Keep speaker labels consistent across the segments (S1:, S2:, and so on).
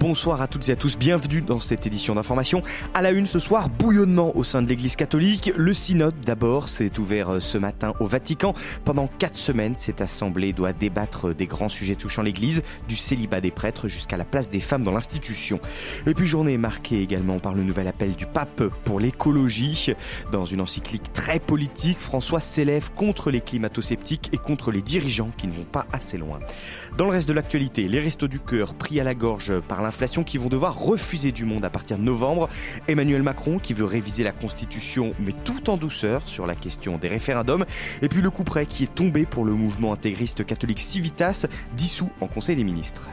S1: Bonsoir à toutes et à tous, bienvenue dans cette édition d'information. À la une ce soir, bouillonnement au sein de l'Église catholique. Le synode d'abord s'est ouvert euh, ce matin au Vatican. Pendant quatre semaines, cette assemblée doit débattre des grands sujets touchant l'Église, du célibat des prêtres jusqu'à la place des femmes dans l'institution. Et puis journée marquée également par le nouvel appel du pape pour l'écologie. Dans une encyclique très politique, François s'élève contre les climato-sceptiques et contre les dirigeants qui ne vont pas assez loin. Dans le reste de l'actualité, les restos du cœur pris à la gorge par qui vont devoir refuser du monde à partir de novembre. Emmanuel Macron qui veut réviser la Constitution mais tout en douceur sur la question des référendums. Et puis le coup près qui est tombé pour le mouvement intégriste catholique Civitas, dissous en Conseil des ministres.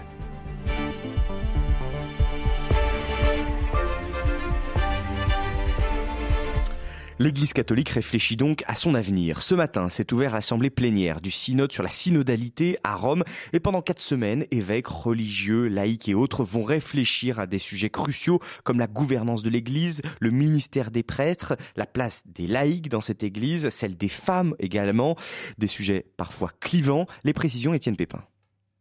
S1: L'Église catholique réfléchit donc à son avenir. Ce matin, s'est ouvert l'assemblée plénière du synode sur la synodalité à Rome et pendant quatre semaines, évêques, religieux, laïcs et autres vont réfléchir à des sujets cruciaux comme la gouvernance de l'Église, le ministère des prêtres, la place des laïcs dans cette Église, celle des femmes également, des sujets parfois clivants. Les précisions, Étienne Pépin.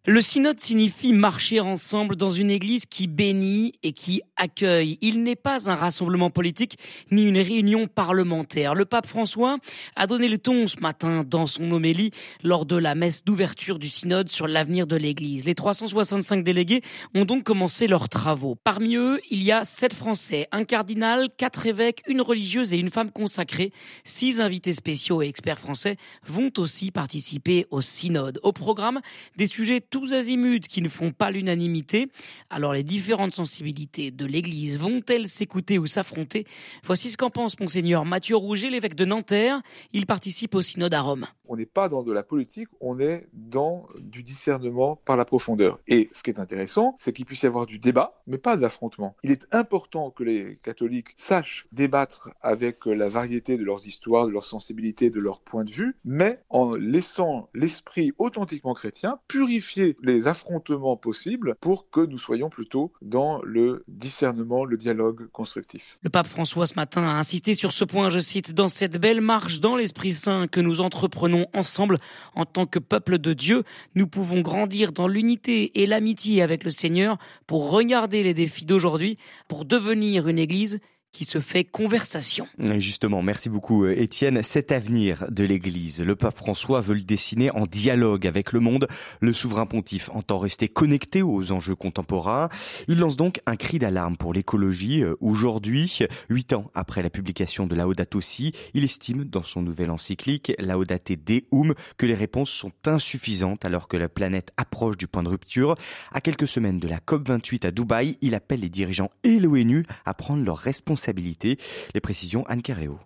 S2: Le synode signifie marcher ensemble dans une église qui bénit et qui accueille. Il n'est pas un rassemblement politique ni une réunion parlementaire. Le pape François a donné le ton ce matin dans son homélie lors de la messe d'ouverture du synode sur l'avenir de l'église. Les 365 délégués ont donc commencé leurs travaux. Parmi eux, il y a sept Français, un cardinal, quatre évêques, une religieuse et une femme consacrée. Six invités spéciaux et experts français vont aussi participer au synode. Au programme, des sujets tous azimuts qui ne font pas l'unanimité. Alors les différentes sensibilités de l'Église vont-elles s'écouter ou s'affronter? Voici ce qu'en pense monseigneur Mathieu Rouget, l'évêque de Nanterre. Il participe au synode à Rome.
S3: On n'est pas dans de la politique, on est dans du discernement par la profondeur. Et ce qui est intéressant, c'est qu'il puisse y avoir du débat, mais pas de l'affrontement. Il est important que les catholiques sachent débattre avec la variété de leurs histoires, de leurs sensibilités, de leurs points de vue, mais en laissant l'esprit authentiquement chrétien purifier les affrontements possibles pour que nous soyons plutôt dans le discernement, le dialogue constructif.
S2: Le pape François ce matin a insisté sur ce point, je cite, dans cette belle marche dans l'Esprit Saint que nous entreprenons ensemble en tant que peuple de Dieu, nous pouvons grandir dans l'unité et l'amitié avec le Seigneur pour regarder les défis d'aujourd'hui, pour devenir une Église qui se fait conversation.
S1: justement, merci beaucoup euh, Étienne. Cet avenir de l'Église, le pape François veut le dessiner en dialogue avec le monde. Le souverain pontife entend rester connecté aux enjeux contemporains. Il lance donc un cri d'alarme pour l'écologie. Euh, aujourd'hui, huit ans après la publication de Laudato Si, il estime dans son nouvel encyclique Laudate Deum que les réponses sont insuffisantes alors que la planète approche du point de rupture. À quelques semaines de la COP28 à Dubaï, il appelle les dirigeants et l'ONU à prendre leurs responsabilités les précisions Anne Carréo.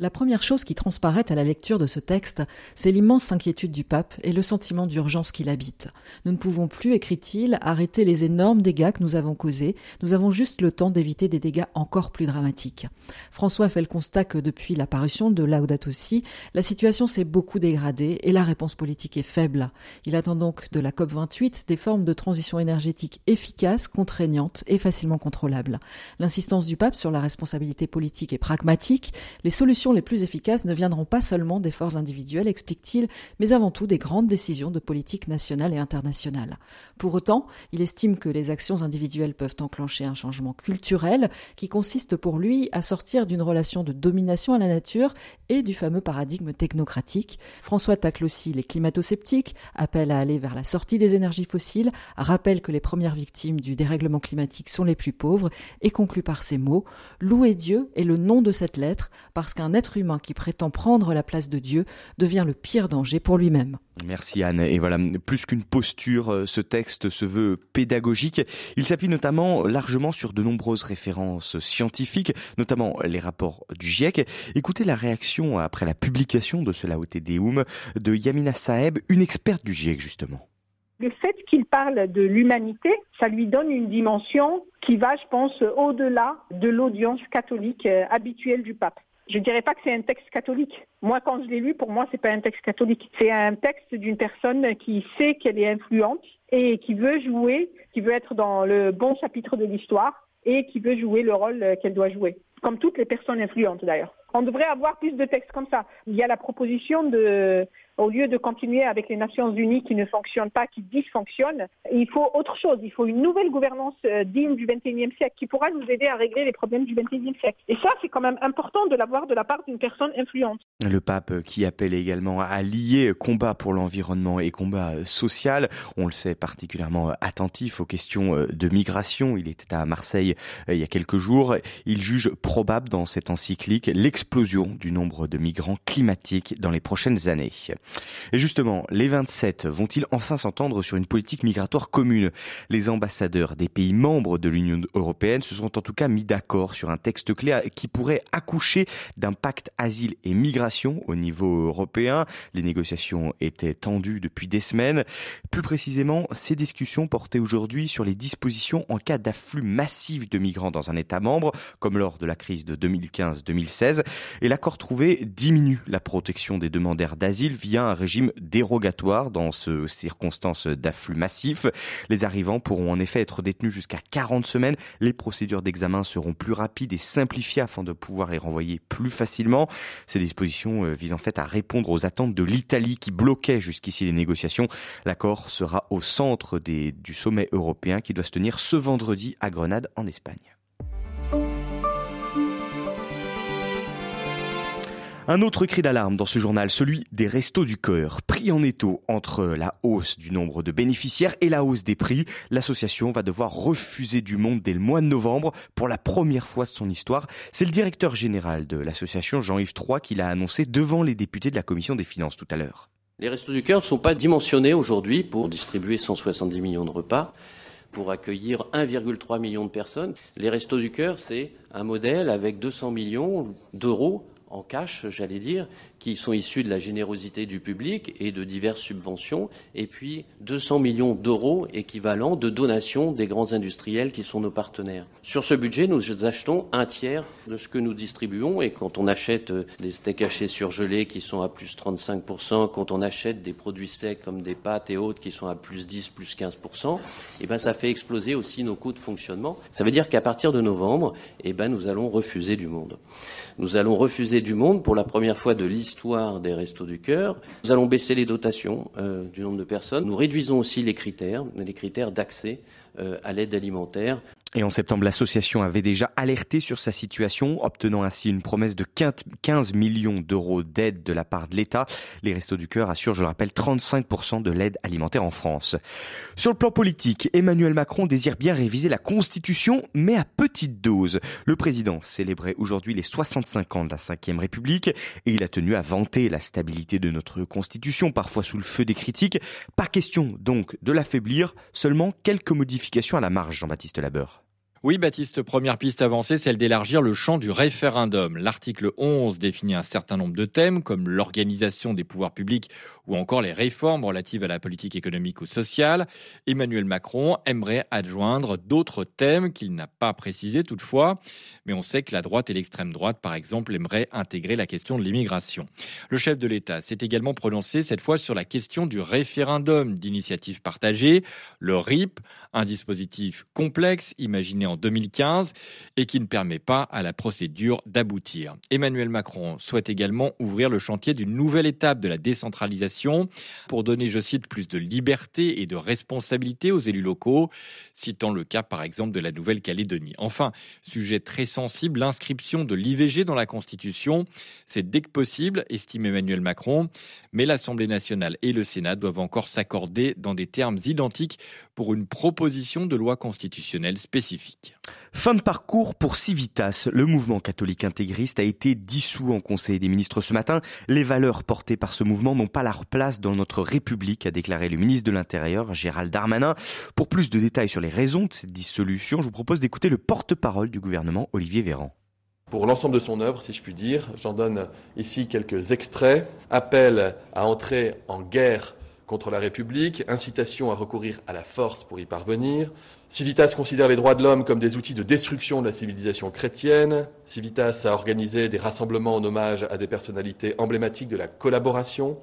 S4: La première chose qui transparaît à la lecture de ce texte, c'est l'immense inquiétude du pape et le sentiment d'urgence qui l'habite. Nous ne pouvons plus, écrit-il, arrêter les énormes dégâts que nous avons causés, nous avons juste le temps d'éviter des dégâts encore plus dramatiques. François fait le constat que depuis l'apparition de Laudato Si, la situation s'est beaucoup dégradée et la réponse politique est faible. Il attend donc de la COP28 des formes de transition énergétique efficaces, contraignantes et facilement contrôlables. L'insistance du pape sur la responsabilité politique est pragmatique, les solutions les plus efficaces ne viendront pas seulement des forces individuelles, explique-t-il, mais avant tout des grandes décisions de politique nationale et internationale. Pour autant, il estime que les actions individuelles peuvent enclencher un changement culturel qui consiste pour lui à sortir d'une relation de domination à la nature et du fameux paradigme technocratique. François tacle aussi les climato-sceptiques, appelle à aller vers la sortie des énergies fossiles, rappelle que les premières victimes du dérèglement climatique sont les plus pauvres et conclut par ces mots Louer Dieu est le nom de cette lettre parce qu'un être humain qui prétend prendre la place de Dieu devient le pire danger pour lui-même.
S1: Merci Anne. Et voilà, plus qu'une posture, euh, ce texte se veut pédagogique. Il s'appuie notamment largement sur de nombreuses références scientifiques, notamment les rapports du GIEC. Écoutez la réaction après la publication de ce Laote Deum de Yamina Saeb, une experte du GIEC justement.
S5: Le fait qu'il parle de l'humanité, ça lui donne une dimension qui va, je pense, au-delà de l'audience catholique euh, habituelle du pape. Je ne dirais pas que c'est un texte catholique. Moi, quand je l'ai lu, pour moi, c'est pas un texte catholique. C'est un texte d'une personne qui sait qu'elle est influente et qui veut jouer, qui veut être dans le bon chapitre de l'histoire et qui veut jouer le rôle qu'elle doit jouer, comme toutes les personnes influentes d'ailleurs. On devrait avoir plus de textes comme ça. Il y a la proposition de au lieu de continuer avec les Nations Unies qui ne fonctionnent pas, qui dysfonctionnent, il faut autre chose. Il faut une nouvelle gouvernance euh, digne du XXIe siècle qui pourra nous aider à régler les problèmes du XXIe siècle. Et ça, c'est quand même important de l'avoir de la part d'une personne influente.
S1: Le pape euh, qui appelle également à lier combat pour l'environnement et combat euh, social. On le sait particulièrement attentif aux questions de migration. Il était à Marseille il y a quelques jours. Il juge probable dans cette encyclique l'explosion du nombre de migrants climatiques dans les prochaines années. Et justement, les 27 vont-ils enfin s'entendre sur une politique migratoire commune? Les ambassadeurs des pays membres de l'Union européenne se sont en tout cas mis d'accord sur un texte clé qui pourrait accoucher d'un pacte asile et migration au niveau européen. Les négociations étaient tendues depuis des semaines. Plus précisément, ces discussions portaient aujourd'hui sur les dispositions en cas d'afflux massif de migrants dans un État membre, comme lors de la crise de 2015-2016. Et l'accord trouvé diminue la protection des demandeurs d'asile via un régime dérogatoire dans ces circonstances d'afflux massif. Les arrivants pourront en effet être détenus jusqu'à 40 semaines. Les procédures d'examen seront plus rapides et simplifiées afin de pouvoir les renvoyer plus facilement. Ces dispositions euh, visent en fait à répondre aux attentes de l'Italie qui bloquait jusqu'ici les négociations. L'accord sera au centre du sommet européen qui doit se tenir ce vendredi à Grenade en Espagne. Un autre cri d'alarme dans ce journal, celui des restos du cœur. Pris en étau entre la hausse du nombre de bénéficiaires et la hausse des prix, l'association va devoir refuser du monde dès le mois de novembre pour la première fois de son histoire. C'est le directeur général de l'association, Jean-Yves Troy, qui l'a annoncé devant les députés de la commission des finances tout à l'heure.
S6: Les restos du cœur ne sont pas dimensionnés aujourd'hui pour distribuer 170 millions de repas pour accueillir 1,3 million de personnes. Les Restos du Cœur, c'est un modèle avec 200 millions d'euros en cash, j'allais dire, qui sont issus de la générosité du public et de diverses subventions, et puis 200 millions d'euros équivalents de donations des grands industriels qui sont nos partenaires. Sur ce budget, nous achetons un tiers de ce que nous distribuons, et quand on achète euh, des steaks hachés surgelés qui sont à plus 35%, quand on achète des produits secs comme des pâtes et autres qui sont à plus 10, plus 15%, et eh ben ça fait exploser aussi nos coûts de fonctionnement. Ça veut dire qu'à partir de novembre, et eh ben nous allons refuser du monde. Nous allons refuser du monde pour la première fois de l'histoire des Restos du Cœur. Nous allons baisser les dotations euh, du nombre de personnes. Nous réduisons aussi les critères, les critères d'accès à l'aide alimentaire.
S1: Et en septembre, l'association avait déjà alerté sur sa situation, obtenant ainsi une promesse de 15 millions d'euros d'aide de la part de l'État. Les Restos du Cœur assurent, je le rappelle, 35% de l'aide alimentaire en France. Sur le plan politique, Emmanuel Macron désire bien réviser la Constitution, mais à petite dose. Le président célébrait aujourd'hui les 65 ans de la Ve République et il a tenu à vanter la stabilité de notre Constitution, parfois sous le feu des critiques. Pas question donc de l'affaiblir, seulement quelques modifications à la marge, Jean-Baptiste Labeur.
S7: Oui, Baptiste, première piste avancée, celle d'élargir le champ du référendum. L'article 11 définit un certain nombre de thèmes, comme l'organisation des pouvoirs publics ou encore les réformes relatives à la politique économique ou sociale. Emmanuel Macron aimerait adjoindre d'autres thèmes qu'il n'a pas précisés toutefois, mais on sait que la droite et l'extrême droite, par exemple, aimeraient intégrer la question de l'immigration. Le chef de l'État s'est également prononcé cette fois sur la question du référendum d'initiative partagée, le RIP, un dispositif complexe imaginé en 2015 et qui ne permet pas à la procédure d'aboutir. Emmanuel Macron souhaite également ouvrir le chantier d'une nouvelle étape de la décentralisation pour donner, je cite, plus de liberté et de responsabilité aux élus locaux, citant le cas par exemple de la Nouvelle-Calédonie. Enfin, sujet très sensible, l'inscription de l'IVG dans la Constitution, c'est dès que possible, estime Emmanuel Macron, mais l'Assemblée nationale et le Sénat doivent encore s'accorder dans des termes identiques pour une proposition de loi constitutionnelle spécifique.
S1: Fin de parcours pour Civitas. Le mouvement catholique intégriste a été dissous en Conseil des ministres ce matin. Les valeurs portées par ce mouvement n'ont pas leur place dans notre République, a déclaré le ministre de l'Intérieur, Gérald Darmanin. Pour plus de détails sur les raisons de cette dissolution, je vous propose d'écouter le porte-parole du gouvernement, Olivier Véran
S8: pour l'ensemble de son œuvre, si je puis dire. J'en donne ici quelques extraits. Appel à entrer en guerre contre la République, incitation à recourir à la force pour y parvenir. Civitas considère les droits de l'homme comme des outils de destruction de la civilisation chrétienne. Civitas a organisé des rassemblements en hommage à des personnalités emblématiques de la collaboration.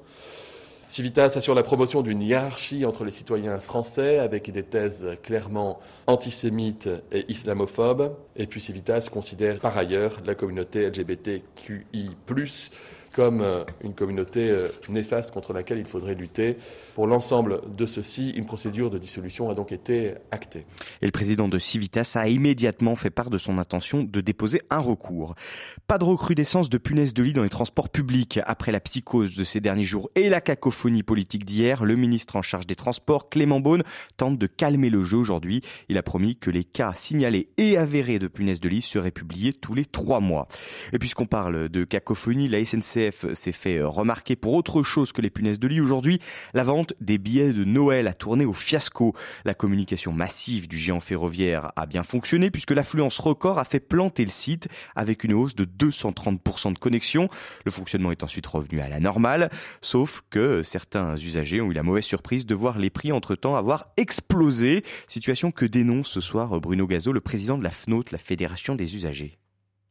S8: Civitas assure la promotion d'une hiérarchie entre les citoyens français avec des thèses clairement antisémites et islamophobes. Et puis Civitas considère par ailleurs la communauté LGBTQI+, comme euh, une communauté euh, néfaste contre laquelle il faudrait lutter. Pour l'ensemble de ceci, une procédure de dissolution a donc été actée.
S1: Et le président de Civitas a immédiatement fait part de son intention de déposer un recours. Pas de recrudescence de punaises de lit dans les transports publics. Après la psychose de ces derniers jours et la cacophonie politique d'hier, le ministre en charge des Transports, Clément Beaune, tente de calmer le jeu aujourd'hui. Il a promis que les cas signalés et avérés de punaises de lit seraient publiés tous les trois mois. Et puisqu'on parle de cacophonie, la SNCF s'est fait remarquer pour autre chose que les punaises de lit aujourd'hui. La vente des billets de Noël a tourné au fiasco. La communication massive du géant ferroviaire a bien fonctionné puisque l'affluence record a fait planter le site avec une hausse de 230% de connexion. Le fonctionnement est ensuite revenu à la normale, sauf que certains usagers ont eu la mauvaise surprise de voir les prix entre-temps avoir explosé, situation que dénonce ce soir Bruno Gazo, le président de la FNOT, la Fédération des usagers.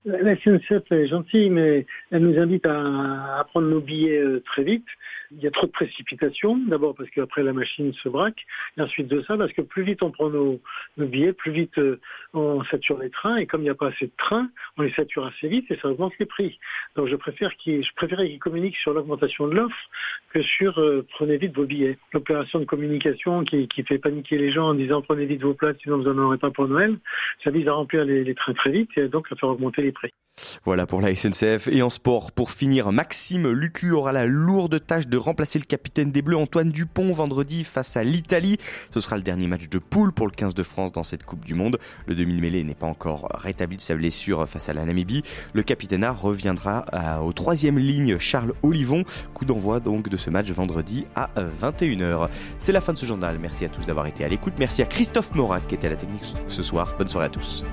S9: La SNCF est gentille, mais elle nous invite à, prendre nos billets euh, très vite. Il y a trop de précipitations, d'abord parce qu'après la machine se braque, et ensuite de ça parce que plus vite on prend nos, billets, plus vite euh, on sature les trains, et comme il n'y a pas assez de trains, on les sature assez vite et ça augmente les prix. Donc je préfère qu'ils, qu'ils communiquent sur l'augmentation de l'offre que sur euh, prenez vite vos billets. L'opération de communication qui, fait paniquer les gens en disant prenez vite vos places sinon vous n'en aurez pas pour Noël, ça vise à remplir les, les trains très vite et donc à faire augmenter les
S1: voilà pour la SNCF. Et en sport, pour finir, Maxime Lucu aura la lourde tâche de remplacer le capitaine des Bleus Antoine Dupont vendredi face à l'Italie. Ce sera le dernier match de poule pour le 15 de France dans cette Coupe du Monde. Le demi-mêlée n'est pas encore rétabli de sa blessure face à la Namibie. Le capitaine reviendra au troisième ligne Charles Olivon. Coup d'envoi donc de ce match vendredi à 21h. C'est la fin de ce journal. Merci à tous d'avoir été à l'écoute. Merci à Christophe Morat qui était à la technique ce soir. Bonne soirée à tous.